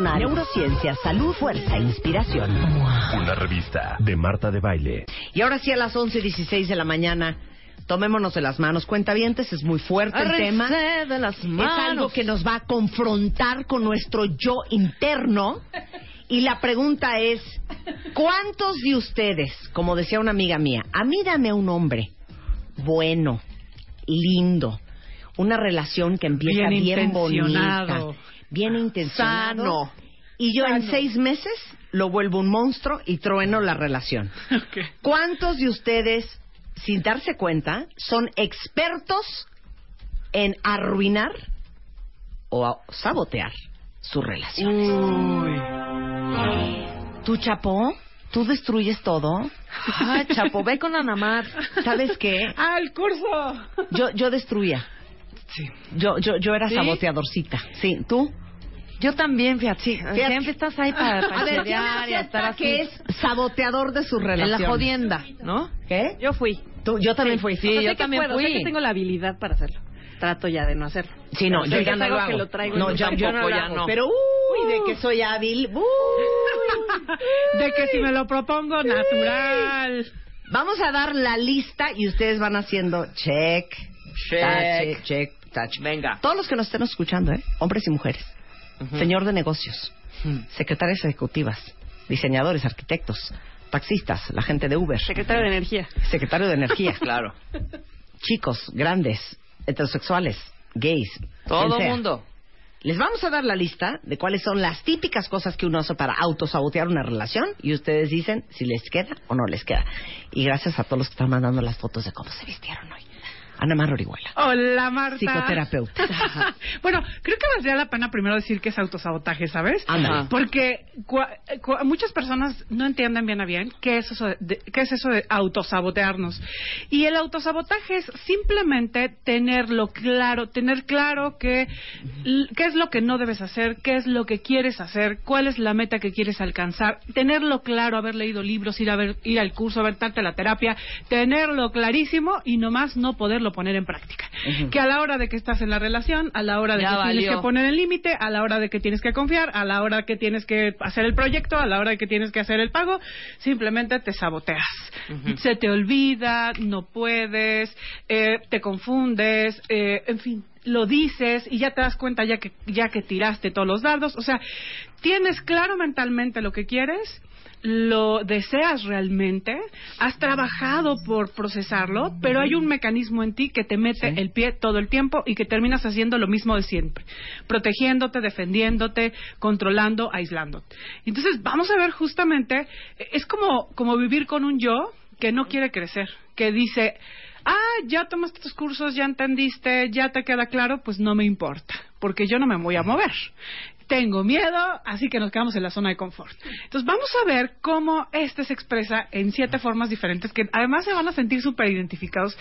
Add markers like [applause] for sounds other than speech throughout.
neurociencia, salud, fuerza e inspiración. Una revista de Marta de Baile. Y ahora sí a las 11.16 de la mañana, tomémonos de las manos. Cuentavientes, es muy fuerte el tema. de las Es algo que nos va a confrontar con nuestro yo interno. Y la pregunta es, ¿cuántos de ustedes, como decía una amiga mía, a mí dame un hombre bueno, lindo, una relación que empieza Bien bien, bonita, intencionado. Bien intencionado, Sano. y yo en seis meses lo vuelvo un monstruo y trueno la relación? [laughs] ¿Cuántos de ustedes, sin darse cuenta, son expertos en arruinar o a- sabotear su relación? ¿Tú, Chapo? ¿Tú destruyes todo? Ah, Chapo, ve con Anamar. ¿Sabes qué? ¡Ah, el curso! Yo, yo destruía. Sí. Yo, yo, yo era ¿Sí? saboteadorcita. Sí, ¿tú? Yo también, fíjate. Sí, Fíjate. Siempre estás ahí para, para [laughs] A ver, y ¿quién estar así. que es saboteador de su En relación? la jodienda, ¿no? ¿Qué? Yo fui. Tú, yo también fui. Sí, O sea, sé yo que también puedo, sé fui. que tengo la habilidad para hacerlo. Trato ya de no hacerlo. Sí, no, Pero yo sé ya no lo hago. que lo traigo no, en yo, yo no lo ya hago. no. Pero, uy, de que soy hábil. uy. De que si me lo propongo natural. Vamos a dar la lista y ustedes van haciendo check, tache, check, touch. Venga. Todos los que nos estén escuchando, ¿eh? hombres y mujeres, señor de negocios, secretarias ejecutivas, diseñadores, arquitectos, taxistas, la gente de Uber, Secretario de Energía. secretario de energía, [laughs] Claro. chicos, grandes, heterosexuales, gays, Todo sea. mundo. Les vamos a dar la lista de cuáles son las típicas cosas que uno hace para autosabotear una relación y ustedes dicen si les queda o no les queda. Y gracias a todos los que están mandando las fotos de cómo se vistieron hoy. Ana Mar Orihuela, Hola, Marta. psicoterapeuta. [laughs] bueno, creo que valdría la pena primero decir que es autosabotaje, ¿sabes? Ándale. Porque cua- cua- muchas personas no entienden bien a bien qué es eso de, qué es eso de autosabotearnos. Y el autosabotaje es simplemente tenerlo claro, tener claro que, qué es lo que no debes hacer, qué es lo que quieres hacer, cuál es la meta que quieres alcanzar, tenerlo claro, haber leído libros, ir a ver, ir al curso, haber darte la terapia, tenerlo clarísimo y nomás no poderlo poner en práctica. Que a la hora de que estás en la relación, a la hora de Ya que tienes que poner el límite, a la hora de que tienes que confiar, a la hora que tienes que hacer el proyecto, a la hora de que tienes que hacer el pago, simplemente te saboteas. Se te olvida, no puedes, eh, te confundes, eh, en fin, lo dices y ya te das cuenta ya que ya que tiraste todos los dardos, o sea, tienes claro mentalmente lo que quieres, lo deseas realmente, has trabajado por procesarlo, pero hay un mecanismo en ti que te mete el pie todo el tiempo y que terminas haciendo lo mismo de siempre, protegiéndote, defendiéndote, controlando, aislándote. Entonces, vamos a ver justamente, es como, como vivir con un yo que no quiere crecer, que dice, ah, ya tomaste tus cursos, ya entendiste, ya te queda claro, pues no me importa, porque yo no me voy a mover. Tengo miedo, así que nos quedamos en la zona de confort. Entonces vamos a ver cómo este se expresa en siete formas diferentes que además se van a sentir súper identificados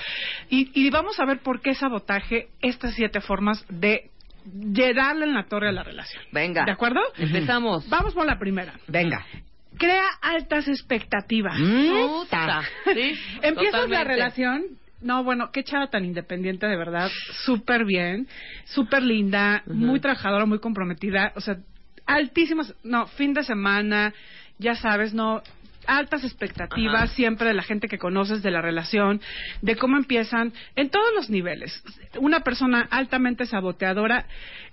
y, y vamos a ver por qué sabotaje estas siete formas de, darle en la torre a la relación. Venga. ¿De acuerdo? Empezamos. Vamos por la primera. Venga. Crea altas expectativas. Puta. Sí, [laughs] Empiezas la relación. No, bueno, qué chava tan independiente, de verdad. Súper bien, súper linda, muy trabajadora, muy comprometida. O sea, altísimas. No, fin de semana, ya sabes, no. altas expectativas siempre de la gente que conoces, de la relación, de cómo empiezan en todos los niveles. Una persona altamente saboteadora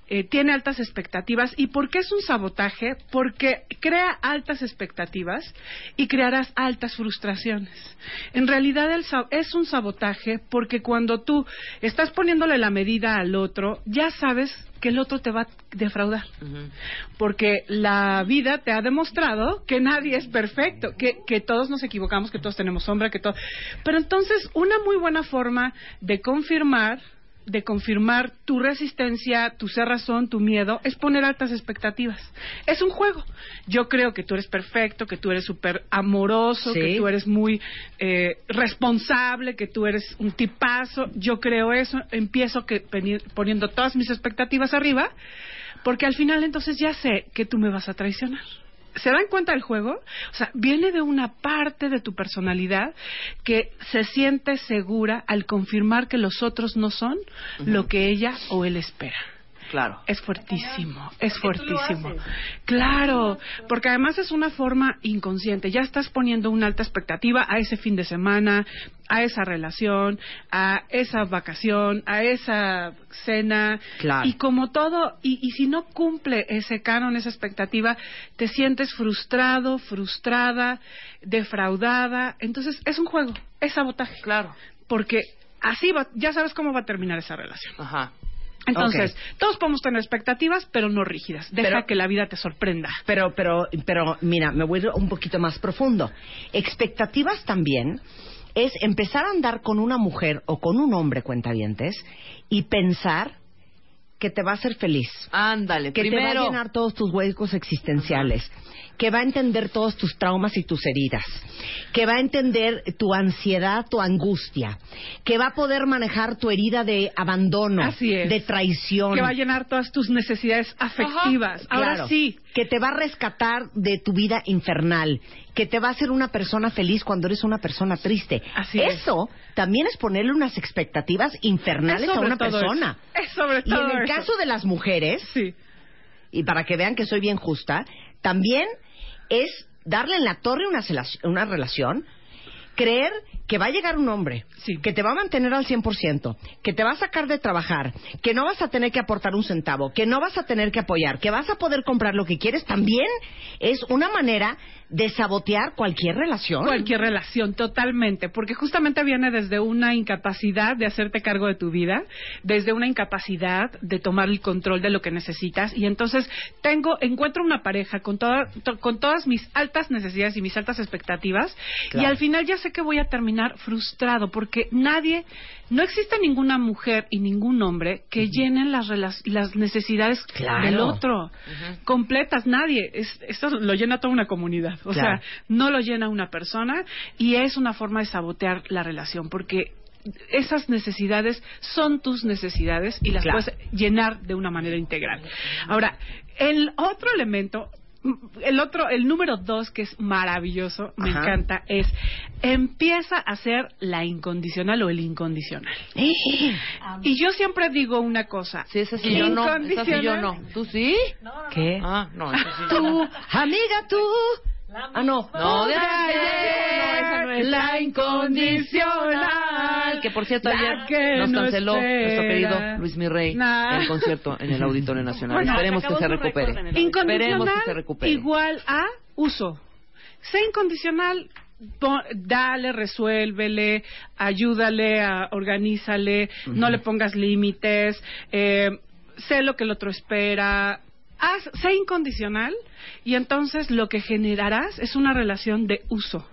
eh, tiene altas expectativas. ¿Y por qué es un sabotaje? Porque crea altas expectativas y crearás altas frustraciones. En realidad el es un sabotaje porque cuando tú estás poniéndole la medida al otro, ya sabes que el otro te va a defraudar. Porque la vida te ha demostrado que nadie es perfecto, que, que todos nos equivocamos, que todos tenemos sombra, que todo. Pero entonces, una muy buena forma de confirmar de confirmar tu resistencia, tu ser razón, tu miedo, es poner altas expectativas. Es un juego. Yo creo que tú eres perfecto, que tú eres súper amoroso, Sí. que tú eres muy eh, responsable, que tú eres un tipazo. Yo creo eso. Empiezo que, poniendo todas mis expectativas arriba, porque al final entonces ya sé que tú me vas a traicionar. ¿Se dan cuenta del juego? O sea, viene de una parte de tu personalidad que se siente segura al confirmar que los otros no son lo que ella o él espera. Claro. Es fuertísimo, es fuertísimo. Claro, porque además es una forma inconsciente. Ya estás poniendo una alta expectativa a ese fin de semana, a esa relación, a esa vacación, a esa cena. Claro. Y como todo, y, y si no cumple ese canon, esa expectativa, te sientes frustrado, frustrada, defraudada. Entonces es un juego, es sabotaje. Claro. Porque así va, ya sabes cómo va a terminar esa relación. Ajá. Entonces, todos podemos tener expectativas, pero no rígidas. Deja Pero- que la vida te sorprenda. Pero, pero, pero, mira, me voy a ir un poquito más profundo. Expectativas también es empezar a andar con una mujer o con un hombre, cuentavientes, y pensar que te va a hacer feliz, Ándale, que te va a llenar todos tus huecos existenciales, que va a entender todos tus traumas y tus heridas, que va a entender tu ansiedad, tu angustia, que va a poder manejar tu herida de abandono, Así es. de traición. Que va a llenar todas tus necesidades afectivas. Ahora Claro. sí. Que te va a rescatar de tu vida infernal. Que te va a hacer una persona feliz cuando eres una persona triste. Así es. eso también es ponerle unas expectativas infernales Es a una persona. eso. Es sobre Y todo en el eso. caso de las mujeres, Sí. y para que vean que soy bien justa, también es darle en la torre una, una relación, creer que va a llegar un hombre, Sí. que te va a mantener al 100%, que te va a sacar de trabajar, que no vas a tener que aportar un centavo, que no vas a tener que apoyar, que vas a poder comprar lo que quieres, también es una manera de sabotear cualquier relación. Cualquier relación, totalmente, porque justamente viene desde una incapacidad de hacerte cargo de tu vida, desde una incapacidad de tomar el control de lo que necesitas, y entonces tengo, encuentro una pareja con, toda- to- con todas mis altas necesidades y mis altas expectativas, y al final ya sé que voy a terminar frustrado, porque nadie, no existe ninguna mujer y ningún hombre que llenen las, las necesidades Claro. del otro, completas, nadie, es, esto lo llena toda una comunidad, o Claro. sea, no lo llena una persona y es una forma de sabotear la relación porque esas necesidades son tus necesidades y las Claro. puedes llenar de una manera integral. Ahora, el otro elemento, el otro, el número dos que es maravilloso, me Ajá. encanta, es empieza a ser la incondicional o el incondicional. Y yo siempre digo una cosa. Sí, esa sí yo no. Esa sí yo Incondicional. no. ¿Tú sí? ¿Qué? Ah, no, esa sí Tú, no. amiga, tú. Ah, no. No, de no, vez, esa no es. la incondicional. Que por cierto, ayer nos no canceló nuestro querido Luis Mirrey Nah. el concierto en el Auditorio Nacional. Bueno, Esperemos que se recupere. Esperemos que se recupere. igual a uso. Sé incondicional, dale, resuélvele, ayúdale, a- organízale, no le pongas límites, eh, sé lo que el otro espera. Haz, sé incondicional y entonces lo que generarás es una relación de uso,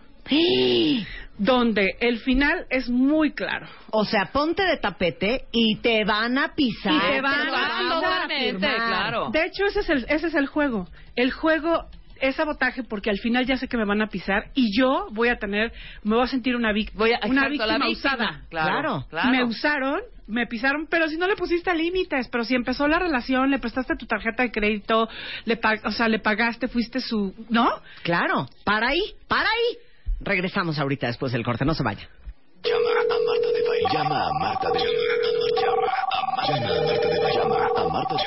donde el final es muy claro. O sea, ponte de tapete y te van a pisar. Y te van a van firmar. claro. De hecho, ese es el, ese es el juego. El juego es sabotaje porque al final ya sé que me van a pisar y yo voy a tener, me voy a sentir una, vic- Voy a, una exacto, la víctima víctima. usada. Claro, Claro. claro. Me usaron, me pisaron, pero si no le pusiste límites, pero si empezó la relación, le prestaste tu tarjeta de crédito, le o sea, le pagaste, fuiste su, ¿no? Claro, para ahí, para ahí. Regresamos ahorita después del corte, no se vaya. Llama a Marta de Baile. Llama a Marta de Baile. Llama a Marta de Baile. Llama a Marta de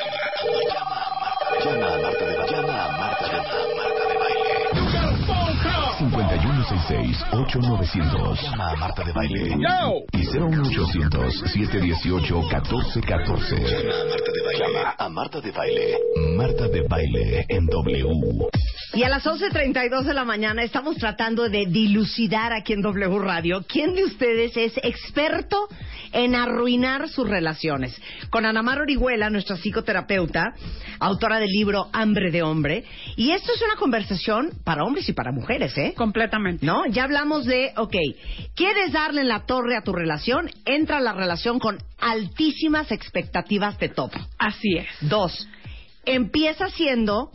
Baile. Llama a Marta de Baile. Llama a Marta de Baile. Llama a Marta de Baile. 656-8900. Llama a Marta de Baile. Y 01800-718-1414. Llama a Marta de Baile. Llama a Marta de Baile. Marta de Baile en W. Y a las 11.32 de la mañana estamos tratando de dilucidar aquí en W Radio quién de ustedes es experto en arruinar sus relaciones. Con Ana Mar Orihuela, nuestra psicoterapeuta, autora del libro Hambre de Hombre. Y esto es una conversación para hombres y para mujeres, ¿eh? Completamente. ¿No? Ya hablamos de, ok, ¿quieres darle en la torre a tu relación? Entra a la relación con altísimas expectativas de todo. Así es. Dos, empieza siendo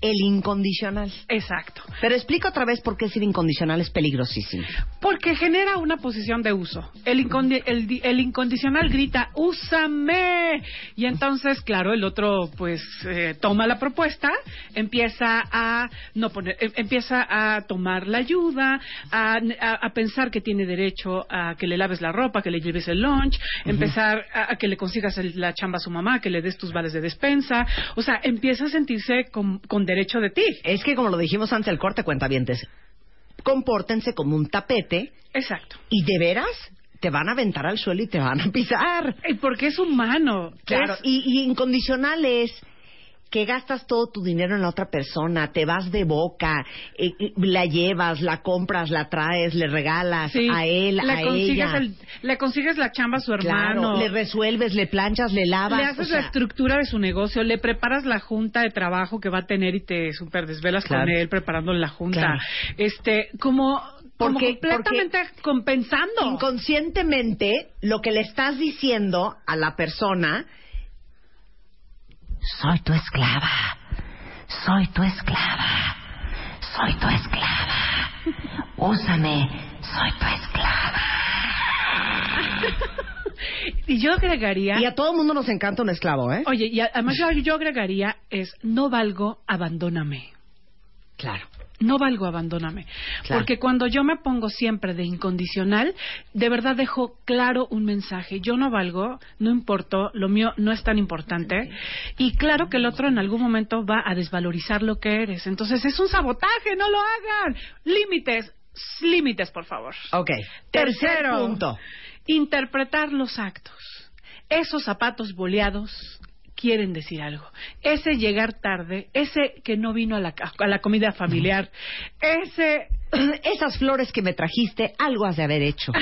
el incondicional. Exacto. Pero explica otra vez por qué ser incondicional es peligrosísimo. Porque genera una posición de uso. El, incondi- el el incondicional grita, úsame. Y entonces, claro, el otro pues eh, toma la propuesta, empieza a no poner, em- empieza a tomar la ayuda, a, a- a pensar que tiene derecho a que le laves la ropa, que le lleves el lunch, empezar a, a que le consigas el- la chamba a su mamá, que le des tus vales de despensa. O sea, empieza a sentirse con, con derecho de ti. Es que, como lo dijimos antes del corte, cuentavientes, compórtense como un tapete Exacto. y de veras te van a aventar al suelo y te van a pisar. Porque es humano. Claro, Es- y, y incondicional es que gastas todo tu dinero en la otra persona, te vas de boca, eh, la llevas, la compras, la traes, le regalas Sí, a él, le a consigues ella. el- le consigues la chamba a su Claro, hermano. le resuelves, le planchas, le lavas. le haces o sea, la estructura de su negocio, le preparas la junta de trabajo que va a tener y te super desvelas Claro. con él preparando la junta. Claro. Este, como, como Porque- completamente compensando. inconscientemente lo que le estás diciendo a la persona soy tu esclava. Soy tu esclava. Soy tu esclava. Úsame. Soy tu esclava. Y yo agregaría, y a todo el mundo nos encanta un esclavo ¿eh? oye, y además yo, yo agregaría es no valgo, abandóname. claro no valgo, abandóname. Claro. Porque cuando yo me pongo siempre de incondicional, de verdad dejo claro un mensaje. Yo no valgo, no importo, lo mío no es tan importante. Y claro que el otro en algún momento va a desvalorizar lo que eres. Entonces es un sabotaje, no lo hagan. Límites, límites, por favor. ok tercer Tercero, punto interpretar los actos. Esos zapatos boleados quieren decir algo. Ese llegar tarde, ese que no vino a la, a la comida familiar, ese... [clears throat] esas flores que me trajiste algo has de haber hecho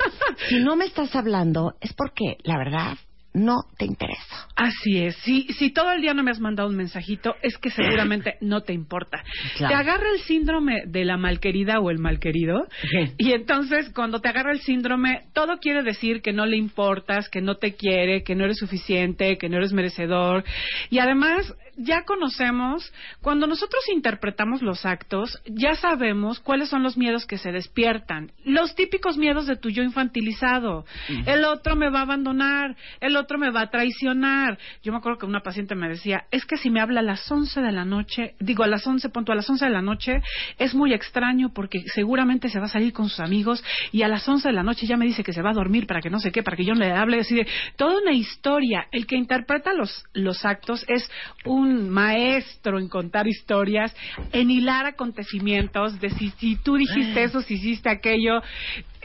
[laughs] si no me estás hablando es porque la verdad no te interesa Así es. Si, si todo el día no me has mandado un mensajito, es que seguramente [laughs] no te importa. Claro. Te agarra el síndrome de la malquerida o el malquerido. Sí. Y entonces, cuando te agarra el síndrome, todo quiere decir que no le importas, que no te quiere, que no eres suficiente, que no eres merecedor. Y además, ya conocemos, cuando nosotros interpretamos los actos, ya sabemos cuáles son los miedos que se despiertan. Los típicos miedos de tu yo infantilizado. El otro me va a abandonar, el otro me va a traicionar. Yo me acuerdo que una paciente me decía, es que si me habla a las 11 de la noche, digo a las 11, punto a las 11 de la noche, es muy extraño porque seguramente se va a salir con sus amigos y a las 11 de la noche ya me dice que se va a dormir para que no sé qué, para que yo no le hable así de toda una historia. El que interpreta los, los actos es un maestro en contar historias, en hilar acontecimientos de si, si tú dijiste eso, si hiciste aquello.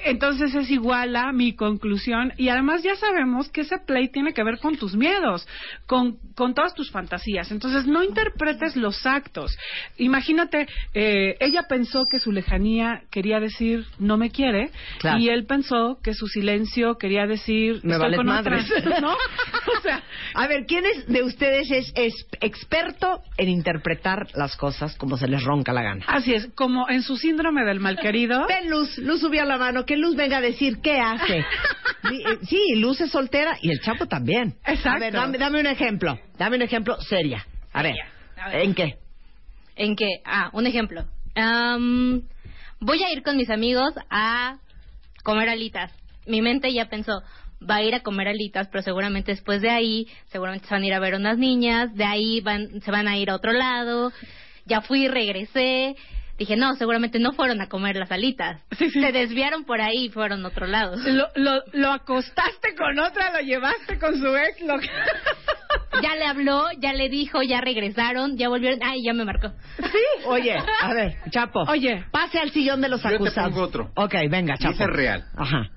Entonces es igual a mi conclusión y además ya sabemos que ese play tiene que ver con tus miedos, con, con todas tus fantasías. Entonces no interpretes los actos. Imagínate, eh, ella pensó que su lejanía quería decir no me quiere Claro. y él pensó que su silencio quería decir Me estoy vales con madres. otra", [laughs] ¿no? O sea, A ver, ¿quién es de ustedes es, es experto en interpretar las cosas como se les ronca la gana? así es, como en su síndrome del malquerido. Ven, Luz, Luz subió la mano, que Luz venga a decir qué hace. [laughs] Di- eh, Sí, Luz es soltera y el Chapo también. Exacto. A ver, dame, dame un ejemplo, dame un ejemplo seria. A ver, A ver. ¿en qué? ¿En qué? Ah, un ejemplo. Am, voy a ir con mis amigos a comer alitas. Mi mente ya pensó, va a ir a comer alitas, pero seguramente después de ahí, seguramente se van a ir a ver unas niñas, de ahí van, se van a ir a otro lado. Ya fui, regresé. Dije, no, seguramente no fueron a comer las alitas. Sí, sí. Se desviaron por ahí y fueron a otro lado. Lo, lo, lo acostaste con otra, lo llevaste con su ex. Lo... [laughs] ya le habló, ya le dijo, ya regresaron, ya volvieron. Ay, ya me marcó. Oye, a ver, Chapo. Oye. Pase al sillón de los Yo te acusados. pongo otro. Ok, venga, Chapo. Ese es real. Ajá.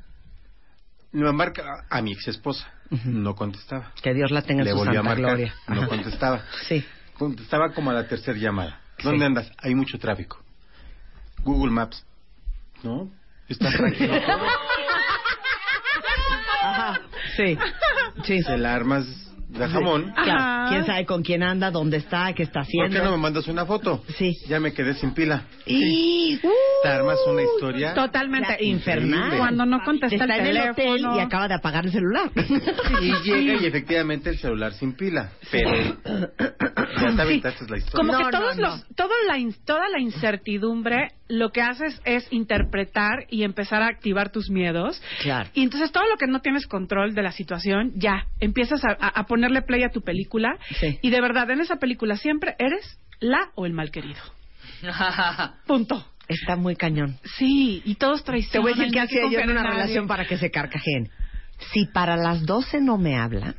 Me marca a, a mi ex esposa. No contestaba. Que Dios la tenga en su volvió a santa marcar. gloria. No Ajá. contestaba. Sí. Contestaba como a la tercera llamada. Sí. ¿Dónde andas? Hay mucho tráfico. Google Maps. ¿No? Está tranquilo. Ajá. Sí. Sí. Se la armas de jamón. Claro. Ajá. ¿Quién sabe con quién anda, dónde está, qué está ¿Por haciendo? qué no me mandas una foto? Sí. Ya me quedé sin pila. Y... Te armas una historia. Totalmente. Infernal. Cuando no contesta Está el en el teléfono. hotel y acaba de apagar el celular. Y llega y efectivamente el celular sin pila. Pero ya te aventaste la historia. Como No, que todos no. los, toda, la, in- toda la incertidumbre lo que haces es interpretar y empezar a activar tus miedos. Claro. Y entonces todo lo que no tienes control de la situación, ya, empiezas a, a- a ponerle play a tu película. Sí. Y de verdad, en esa película siempre eres la o el mal querido. [laughs] Punto. Está muy cañón. Sí, y todos traicionan. Te voy a decir no que hacía yo en una nadie. relación para que se carcajeen. Si para las 12 no me habla,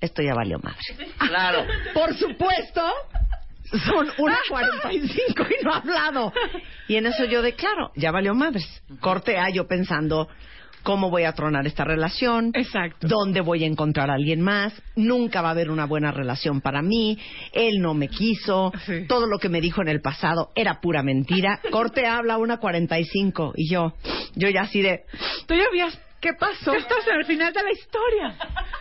esto ya valió madre. Claro. Por supuesto, son una 45 y no ha hablado. Y en eso yo de claro, ya valió madres. Corte A yo pensando cómo voy a tronar esta relación, Exacto. dónde voy a encontrar a alguien más, nunca va a haber una buena relación para mí, él no me quiso, Sí. todo lo que me dijo en el pasado era pura mentira. [laughs] Corte habla una 45 y yo, yo ya así de, Tú ya habías... ¿Qué pasó? Estás al final de la historia.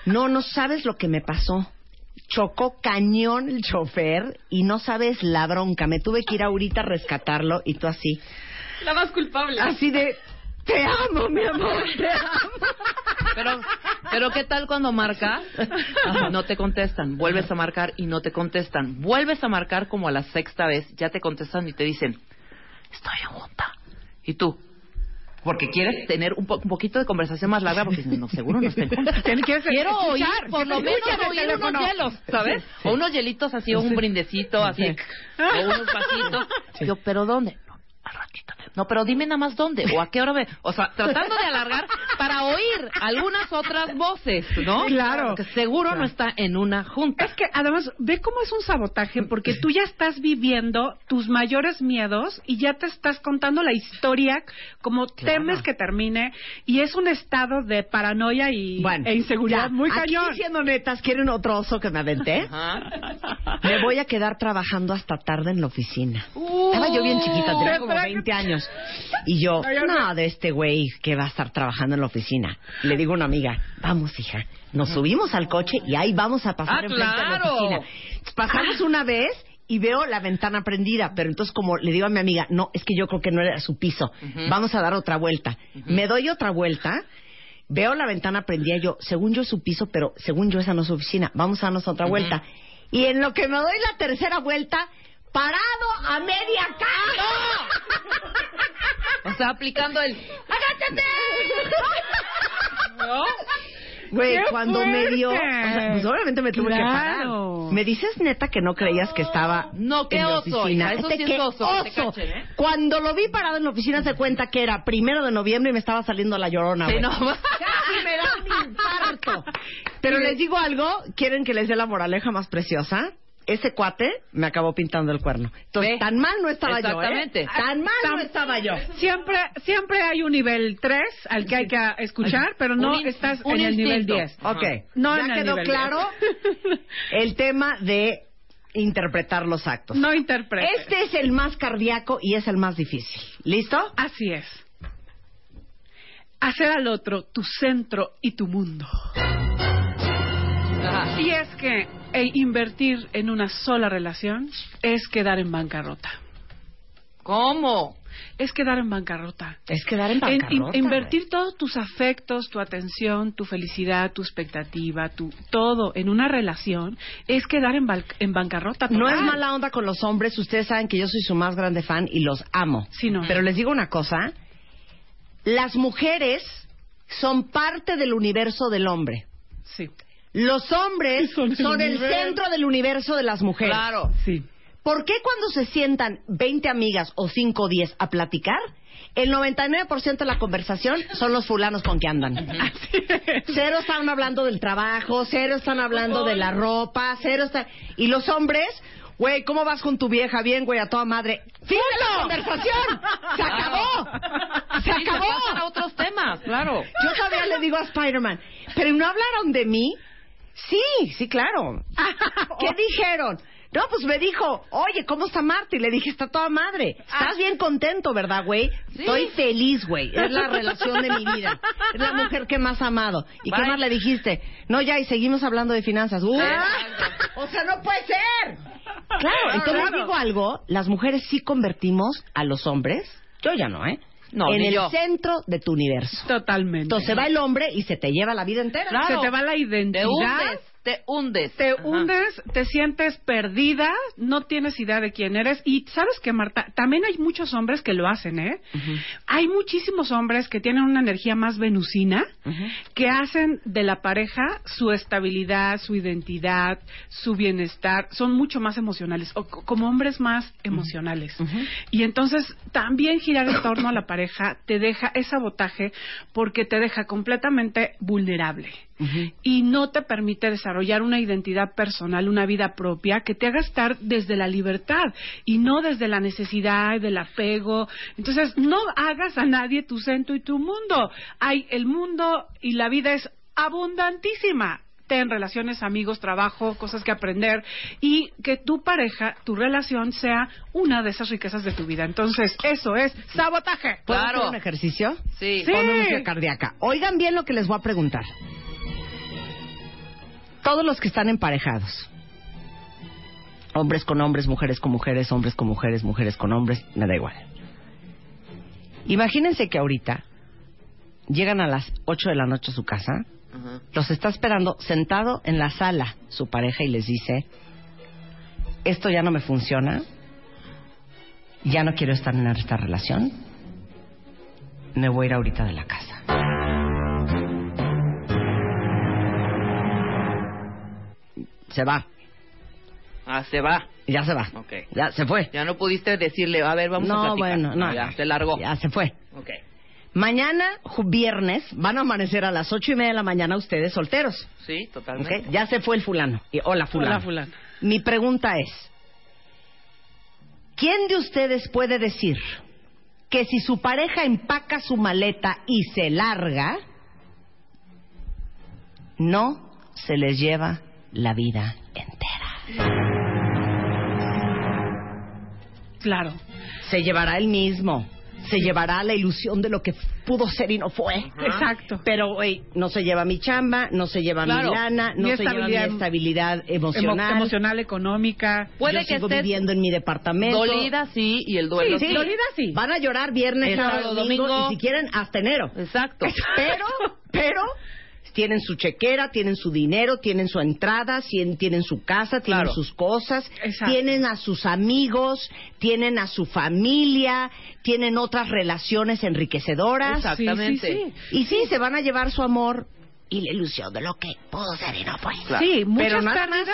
no, no sabes lo que me pasó. Chocó cañón el chofer y no sabes la bronca. Me tuve que ir ahorita a rescatarlo y tú así. La más culpable. Así de, te amo, mi amor, te amo. Pero, pero ¿qué tal cuando marcas? No te contestan. Vuelves a marcar y no te contestan. Vuelves a marcar como a la sexta vez, ya te contestan y te dicen, estoy en junta. Y tú, porque quieres tener un, po- un poquito de conversación más larga, porque no, seguro no está en junta. ¿Quieres Quiero oír, por lo menos oír unos hielos, ¿sabes? O unos hielitos así, o un brindecito así, o unos vasitos. Yo, ¿pero dónde? No, al ratito. No, pero dime nada más dónde, o a qué hora ve. O sea, tratando de alargar para oír algunas otras voces, ¿no? Claro. Porque seguro no está en una junta. Es que además, ve cómo es un sabotaje, porque tú ya estás viviendo tus mayores miedos y ya te estás contando la historia como temes que termine, y es un estado de paranoia y, Bueno, e inseguridad ya, muy aquí cañón. siendo netas, ¿quieren otro oso que me aventé? Ajá. Me voy a quedar trabajando hasta tarde en la oficina. Estaba yo bien chiquita, tenía como 20 años. [laughs] Y yo, no, de este güey que va a estar trabajando en la oficina. Le digo a una amiga, vamos, hija, nos subimos al coche y ahí vamos a pasar Ah, enfrente de la claro. oficina. Pasamos una vez y veo la ventana prendida, pero entonces como le digo a mi amiga, no, es que yo creo que no era su piso, vamos a dar otra vuelta. Me doy otra vuelta, veo la ventana prendida, yo, según yo es su piso, pero según yo esa no es su oficina, vamos a darnos otra vuelta. Y en lo que me doy la tercera vuelta, parado a media calle. O sea, aplicando el... ¡Agáchate! Güey, ¡Qué cuando me dio, o fuerte! sea, pues obviamente me tuve que parar. Me dices neta que no creías que estaba No, qué en la oso, oficina. hija, eso Este, sí es qué oso, que te cachen, ¿eh? Cuando lo vi parado en la oficina se cuenta que era primero de noviembre y me estaba saliendo la llorona. Sí, güey. no. [laughs] Casi me da un infarto. Pero les digo algo, ¿quieren que les dé la moraleja más preciosa? Ese cuate me acabó pintando el cuerno. Entonces, Ve. tan mal no estaba yo, ¿eh? Exactamente. Tan mal no estaba yo. Siempre, siempre hay un nivel 3 al que hay que escuchar, pero no Un estás un en el nivel instinto. 10. Ok, No ya quedó claro 10. [laughs] el tema de interpretar los actos. No interpretes. Este es el más cardíaco y es el más difícil. ¿Listo? Así es. Hacer al otro tu centro y tu mundo. Ajá. Y es que e invertir en una sola relación es quedar en bancarrota. ¿Cómo? Es quedar en bancarrota. Es quedar en En- in- bancarrota. invertir todos tus afectos, tu atención, tu felicidad, tu expectativa, tu todo en una relación es quedar en, en bancarrota. No es mala onda con los hombres. Ustedes saben que yo soy su más grande fan y los amo. Sí, no. Pero les digo una cosa. Las mujeres son parte del universo del hombre. Sí, Los hombres Son son el centro del universo de las mujeres. Claro. sí. ¿Por qué cuando se sientan 20 amigas o 5 o 10 a platicar, el 99% de la conversación son los fulanos con que andan. Cero están hablando del trabajo, cero están hablando de la ropa, cero están... Y los hombres, güey, ¿cómo vas con tu vieja? Bien, güey, a toda madre. ¡Fin de la conversación! ¡Se acabó! ¡Se Sí, acabó! pasan a otros temas, claro. Yo todavía le digo a Spider-Man, ¿pero no hablaron de mí? Sí, sí, claro. [laughs] ¿Qué dijeron? No, pues me dijo, oye, ¿cómo está Marta? Y le dije, está toda madre. Estás bien contento, ¿verdad, güey? Estoy feliz, güey. Es la relación de mi vida. Es la mujer que más amado. ¿Y qué Bye. más le dijiste? No, ya, y seguimos hablando de finanzas. ¡Uh! O sea, no puede ser. Claro, entonces Claro. digo algo, las mujeres sí convertimos a los hombres, yo ya no, ¿eh? No, en el yo. centro de tu universo. Totalmente. Entonces se va el hombre y se te lleva la vida entera. Claro. Se te va la Te identidad. Te hundes. Te Ajá. hundes, te sientes perdida, no tienes idea de quién eres. Y sabes que, Marta, también hay muchos hombres que lo hacen, ¿eh? Hay muchísimos hombres que tienen una energía más venusina, que hacen de la pareja su estabilidad, su identidad, su bienestar. Son mucho más emocionales, o co- como hombres más emocionales. Y entonces también girar en torno a la pareja te deja ese sabotaje porque te deja completamente vulnerable y no te permite desarrollar una identidad personal, una vida propia que te haga estar desde la libertad y no desde la necesidad, del apego. Entonces, no hagas a nadie tu centro y tu mundo. Hay el mundo y la vida es abundantísima. Ten relaciones, amigos, trabajo, cosas que aprender y que tu pareja, tu relación sea una de esas riquezas de tu vida. Entonces, eso es sabotaje. ¿Puedo Claro. hacer un ejercicio? Sí. Sí. Ponme música cardíaca. Oigan bien lo que les voy a preguntar. Todos los que están emparejados, hombres con hombres, mujeres con mujeres, hombres con mujeres, mujeres con hombres, me da igual. Imagínense que ahorita llegan a las 8 de la noche a su casa, los está esperando sentado en la sala su pareja y les dice, esto ya no me funciona, ya no quiero estar en esta relación, me voy a ir ahorita de la casa. Se va, Ah, se va. ya se va. Ok. Ya se fue. Ya no pudiste decirle, a ver, vamos a no, platicar. bueno, no. Ya, se largó. Ya se fue. Ok. Mañana, viernes, van a amanecer a las ocho y media de la mañana ustedes solteros. Sí, totalmente. ¿ok? Ya se fue el fulano. Y, hola, fulano. Hola, fulano. Mi pregunta es, ¿quién de ustedes puede decir que si su pareja empaca su maleta y se larga, no se les lleva la vida entera? Claro. Se llevará el mismo. Se llevará la ilusión de lo que pudo ser y no fue. Exacto. Pero, güey, no se lleva mi chamba, no se lleva Claro. mi lana, no Mi se lleva mi estabilidad- estabilidad Emo- emocional. emocional, económica. Puede Yo que sigo estés viviendo en mi departamento. dolida, sí, y el duelo Sí, sí. dolida sí. Van a llorar viernes, sábado, domingo, domingo. y si quieren hasta enero. Exacto. Pero, pero tienen su chequera, tienen su dinero, tienen su entrada, tien- tienen su casa, tienen Claro. sus cosas, Exacto. tienen a sus amigos, tienen a su familia, tienen otras relaciones enriquecedoras. Exactamente. Sí, sí, sí. Y sí, se van a llevar su amor y la ilusión de lo que pudo ser y no fue. Sí, muchas Pero nada más-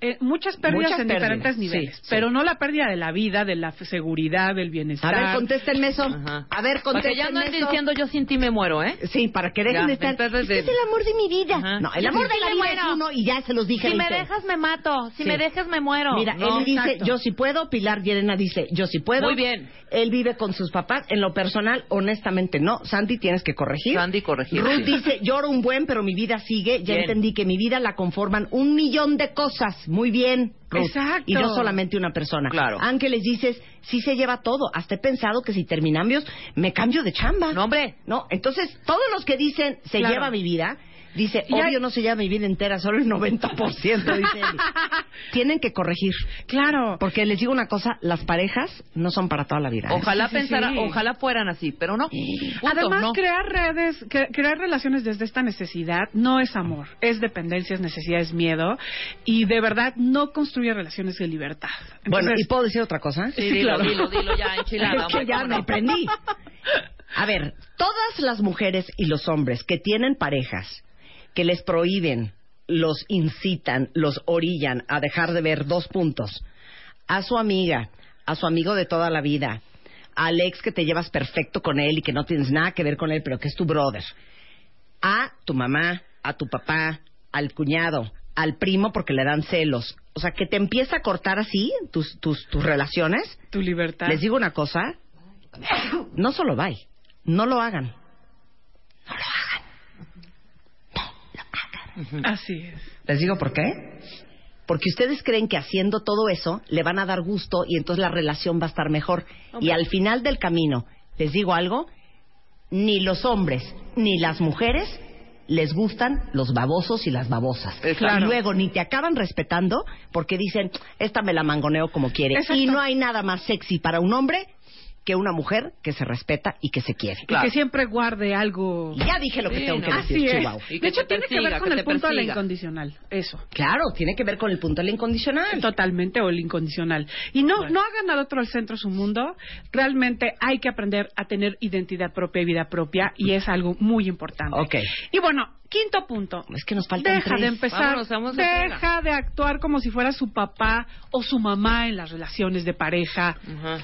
eh, muchas pérdidas Muchas en pérdidas, diferentes niveles, sí. pero no la pérdida de la vida, de la seguridad, del A bienestar. ver, contéstenme eso. Ajá. A ver, contéstenme ya no eso. diciendo yo sin ti me muero, ¿eh? Sí, para que dejen Ya, de estar. entonces "Es es el amor de mi vida. Ajá. No, el Yo amor sí de la vida es muero. uno y ya se los dije. Si me 20. dejas me mato, si Sí. me dejas me muero. Mira, No, él dice, exacto. yo sí puedo. Pilar Llerena dice, yo sí puedo. Muy bien. Él vive con sus papás. En lo personal, honestamente, no. Sandy, tienes que corregir. Sandy, corregir, Ruth sí. dice, lloro un buen, pero mi vida sigue. Ya Bien. entendí que mi vida la conforman un millón de cosas. Muy bien, Ruth. Exacto. Y no solamente una persona. Claro. Ángeles dices, sí se lleva todo. Hasta he pensado que si terminamos, me cambio de chamba. No, hombre. No, entonces todos los que dicen se Claro. lleva mi vida, dice, Y hay- obvio no se lleva mi vida entera, solo el 90%, dice Eli. [laughs] Tienen que corregir. Claro. Porque les digo una cosa, las parejas no son para toda la vida. ¿eh? Ojalá Sí, pensara, sí. ojalá fueran así, pero no. Punto, Además, no. crear redes, cre- crear relaciones desde esta necesidad no es amor, es dependencia, es necesidad, es miedo y de verdad no construye relaciones de libertad. Bueno, ¿y puedo decir otra cosa? Sí, dilo, dilo, dilo ya, [laughs] enchilada. Es que hombre, ya me no. prendí. A ver, todas las mujeres y los hombres que tienen parejas que les prohíben, los incitan, los orillan a dejar de ver dos puntos. A su amiga, a su amigo de toda la vida, al ex que te llevas perfecto con él y que no tienes nada que ver con él, pero que es tu brother. A tu mamá, a tu papá, al cuñado, al primo porque le dan celos. O sea, que te empieza a cortar así tus, tus, tus relaciones. Tu libertad. Les digo una cosa, no solo bye, no lo hagan. Así es. Les digo por qué. Porque ustedes creen que haciendo todo eso le van a dar gusto y entonces la relación va a estar mejor. Y al final del camino, les digo algo, ni los hombres ni las mujeres les gustan los babosos y las babosas. Exacto. Y luego ni te acaban respetando porque dicen, esta me la mangoneo como quiere. Exacto. Y no hay nada más sexy para un hombre que una mujer que se respeta y que se quiere. Y que siempre guarde algo. Ya dije lo que Sí, tengo que no. decir, Así es. Chihuahua. Que de hecho, te tiene que persiga, ver con que el punto de la incondicional. Eso. Claro, tiene que ver con el punto del incondicional. Totalmente o el incondicional. Y no, no hagan al otro al centro su mundo. Realmente hay que aprender a tener identidad propia y vida propia y es algo muy importante. Ok. Y bueno, quinto punto. Es que nos faltan Deja tres. de empezar, Vámonos, vamos de deja de actuar como si fuera su papá o su mamá en las relaciones de pareja.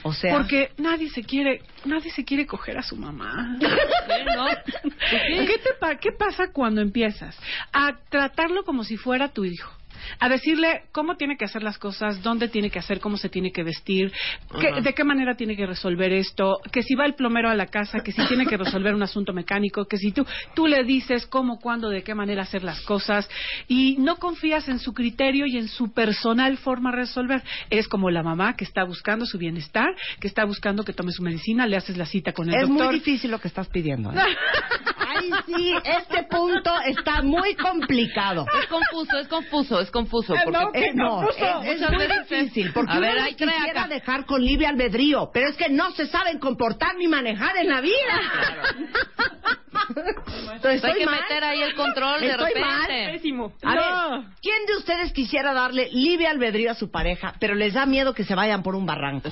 O sea, Porque nadie se quiere, nadie se quiere coger a su mamá. [laughs] Pues sí. ¿Qué, te pa- ¿Qué pasa cuando empiezas a tratarlo como si fuera tu hijo? A decirle cómo tiene que hacer las cosas, dónde tiene que hacer, cómo se tiene que vestir, qué- de qué manera tiene que resolver esto, que si va el plomero a la casa, que si tiene que resolver un asunto mecánico, que si tú, tú le dices cómo, cuándo, de qué manera hacer las cosas y no confías en su criterio y en su personal forma de resolver. Eres como la mamá que está buscando su bienestar, que está buscando que tome su medicina, le haces la cita con el es doctor. muy difícil lo que estás pidiendo. ¿eh? Ay, sí, este punto está muy complicado. Es confuso, es confuso, es confuso. Eh, Porque no, no, confuso. es, es muy difícil porque A uno ver, trae quisiera dejar con libre albedrío, pero es que no se saben comportar ni manejar en la vida. [laughs] Entonces, hay ¿estoy que mal? meter ahí el control de ¿Estoy mal? repente. Pésimo. A No. ver, ¿quién de ustedes quisiera darle libre albedrío a su pareja, pero les da miedo que se vayan por un barranco?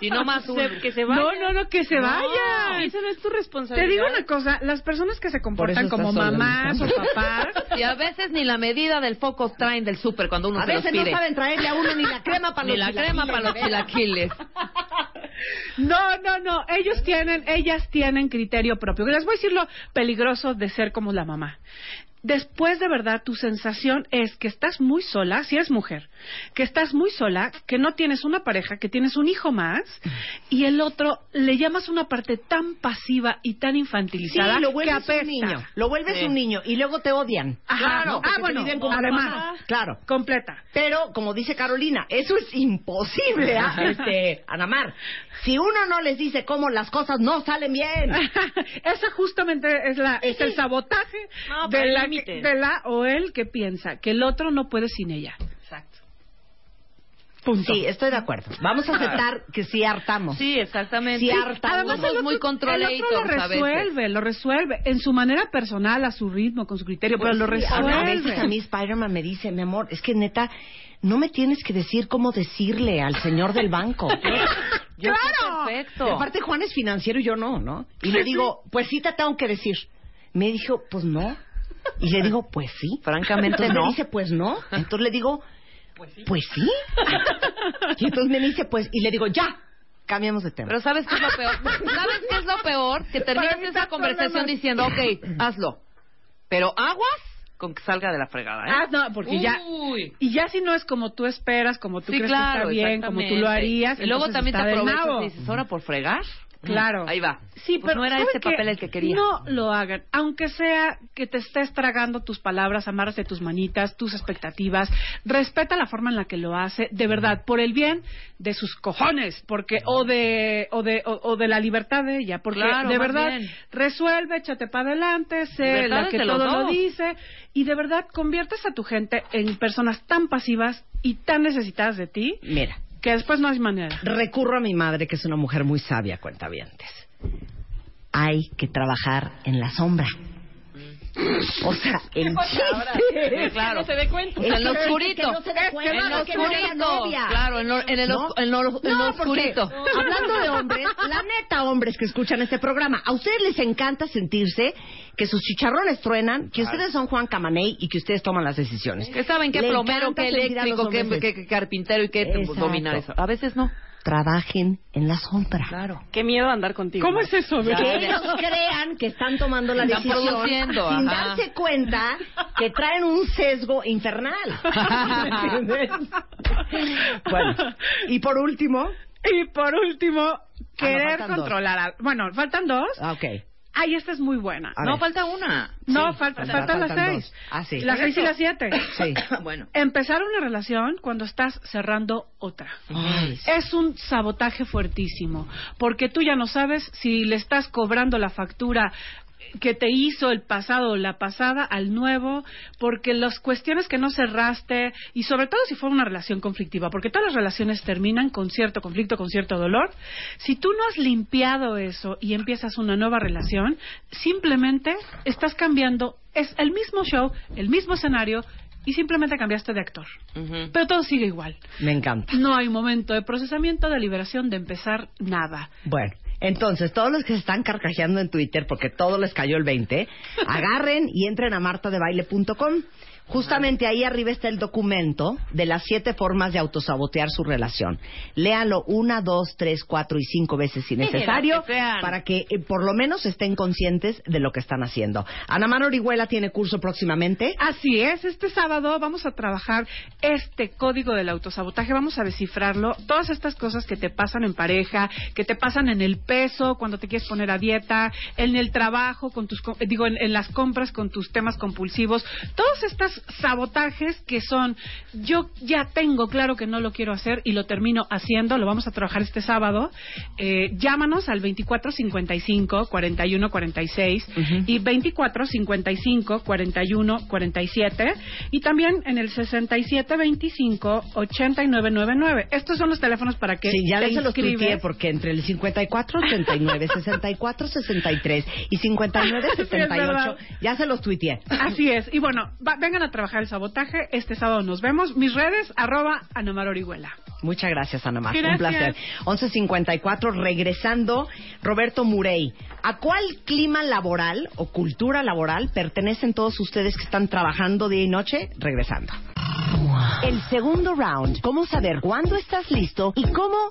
Y no [laughs] más uno. Se- que se vaya. No, no, no, que se vaya. Esa no es tu Te responsabilidad. digo una cosa, las personas que se comportan como mamás o papás, [laughs] Y a veces ni la medida del foco traen del súper cuando uno A se los veces no saben traerle a uno ni la crema para Ni los la crema para los chilaquiles. no, no, no, ellos tienen, ellas tienen criterio propio. Les voy a decir lo peligroso de ser como la mamá. Después de verdad tu sensación es que estás muy sola, si eres mujer, que estás muy sola, que no tienes una pareja, que tienes un hijo más y el otro le llamas una parte tan pasiva y tan Sí, infantilizada lo que vuelves apesta. un niño. Lo vuelves Sí. un niño y luego te odian. Ajá, Claro, Ah, bueno, como además. mamá. Claro. Completa. Pero, como dice Carolina, eso es imposible, ¿ah? este, Anamar. Si uno no les dice cómo las cosas no salen bien. [laughs] Esa justamente es la es el sabotaje No, de la, que- de la o él que piensa que el otro no puede sin ella. Punto. Sí, estoy de acuerdo. Vamos a aceptar [laughs] que sí hartamos. Sí, exactamente. Sí, harta. Además, Somos el otro, muy el otro lo resuelve, lo resuelve en su manera personal, a su ritmo, con su criterio, pero lo Pues Sí, A veces resuelve. a mí Spider-Man me dice, mi amor, es que neta, no me tienes que decir cómo decirle al señor del banco. [laughs] Yo ¡Claro! perfecto. Y aparte Juan es financiero y yo no, ¿no? Y le digo, pues sí te tengo que decir. Me dijo, pues no. Y le digo, pues sí. Francamente, entonces no. me dice, pues no. [laughs] Entonces le digo, pues sí. [laughs] Y entonces me dice, pues, y le digo, ya, cambiamos de tema. Pero ¿sabes qué es lo peor? [laughs] ¿Sabes qué es lo peor? Que terminas esa conversación problemas. diciendo, ok, [laughs] hazlo. Pero aguas con que salga de la fregada, ¿eh? Ah, no, porque ya Uy. y ya si no es como tú esperas, como tú Sí, crees claro, que está bien, como tú lo harías, Y luego también te aprovechas y dices, ¿ahora por fregar? Claro. Ahí va. Sí, Pues pero no era ¿sabe este qué? papel el que quería. No lo hagan, aunque sea que te estés tragando tus palabras, amarras de tus manitas, tus expectativas. Respeta la forma en la que lo hace, de verdad, por el bien de sus cojones, porque o de o de o, o de la libertad de ella, porque Claro, de verdad bien. resuelve, échate para adelante, sé la que todo lo dice y de verdad conviertes a tu gente en personas tan pasivas y tan necesitadas de ti Mira, que después no hay manera. recurro a mi madre, que es una mujer muy sabia, cuentavientes. Hay que trabajar en la sombra. O sea, [laughs] el chiste. Claro. [laughs] no se dé cuenta. En lo oscurito. que no se dé cuenta, en lo oscurito. Claro, en lo, en el, en lo, en lo No, porque, oscurito. [laughs] hablando de hombres, la neta, hombres que escuchan este programa, a ustedes les encanta sentirse que sus chicharrones truenan, que ustedes son Juan Camaney y que ustedes toman las decisiones. Que saben qué plomero, qué eléctrico, qué, hombres qué- qué carpintero y qué dominar eso. A veces no. Trabajen en la sombra. Claro. Qué miedo andar contigo. ¿Cómo es eso? Que ellos crean que están tomando la Están decisión sin ajá. darse cuenta que traen un sesgo infernal. [laughs] ¿Entiendes? bueno, y por último, Y por último, querer faltan dos. controlar. a- Bueno, faltan dos. ah, ok. Ay, esta es muy buena. A No, ver. falta una. No, Sí, falta- falta- faltan las faltan seis. dos. Ah, sí. Las seis y las siete. Sí. [coughs] bueno. Empezar una relación cuando estás cerrando otra. Ay, sí. Es un sabotaje fuertísimo, porque tú ya no sabes si le estás cobrando la factura que te hizo el pasado o la pasada al nuevo, porque las cuestiones que no cerraste, y sobre todo si fue una relación conflictiva, porque todas las relaciones terminan con cierto conflicto, con cierto dolor, si tú no has limpiado eso y empiezas una nueva relación, simplemente estás cambiando, es el mismo show, el mismo escenario, y simplemente cambiaste de actor. Pero todo sigue igual. Me encanta. No hay momento de procesamiento, de liberación, de empezar nada. Bueno, entonces, todos los que se están carcajeando en Twitter, porque todo les cayó el 20, [laughs] agarren y entren a martadebaile.com. Justamente ahí arriba está el documento de las siete formas de autosabotear su relación. Léalo una, dos, tres, cuatro y cinco veces si necesario para que eh, por lo menos estén conscientes de lo que están haciendo. Ana Mar Orihuela tiene curso próximamente. Así es, este sábado vamos a trabajar este código del autosabotaje, vamos a descifrarlo, todas estas cosas que te pasan en pareja, que te pasan en el peso, cuando te quieres poner a dieta, en el trabajo, con tus, co- digo, en, en las compras con tus temas compulsivos, todos estos sabotajes que son, yo ya tengo claro que no lo quiero hacer y lo termino haciendo, lo vamos a trabajar este sábado, eh, llámanos al 2455 4146 y 2455 4147 y también en el 6725 8999. Estos son los teléfonos para que Sí, ya te los tuiteé porque entre el 54 89 64 63 y 59 [laughs] Sí, [laughs] es 78 verdad. ya se los tuiteé. Así es. Y bueno, va- vengan a trabajar el sabotaje. Este sábado nos vemos. Mis redes, arroba Anomar Orihuela. Muchas gracias, Ana Mar. Un placer. 11.54, regresando, Roberto Murey. ¿A cuál clima laboral o cultura laboral pertenecen todos ustedes que están trabajando día y noche? Regresando. El segundo round. ¿Cómo saber cuándo estás listo y cómo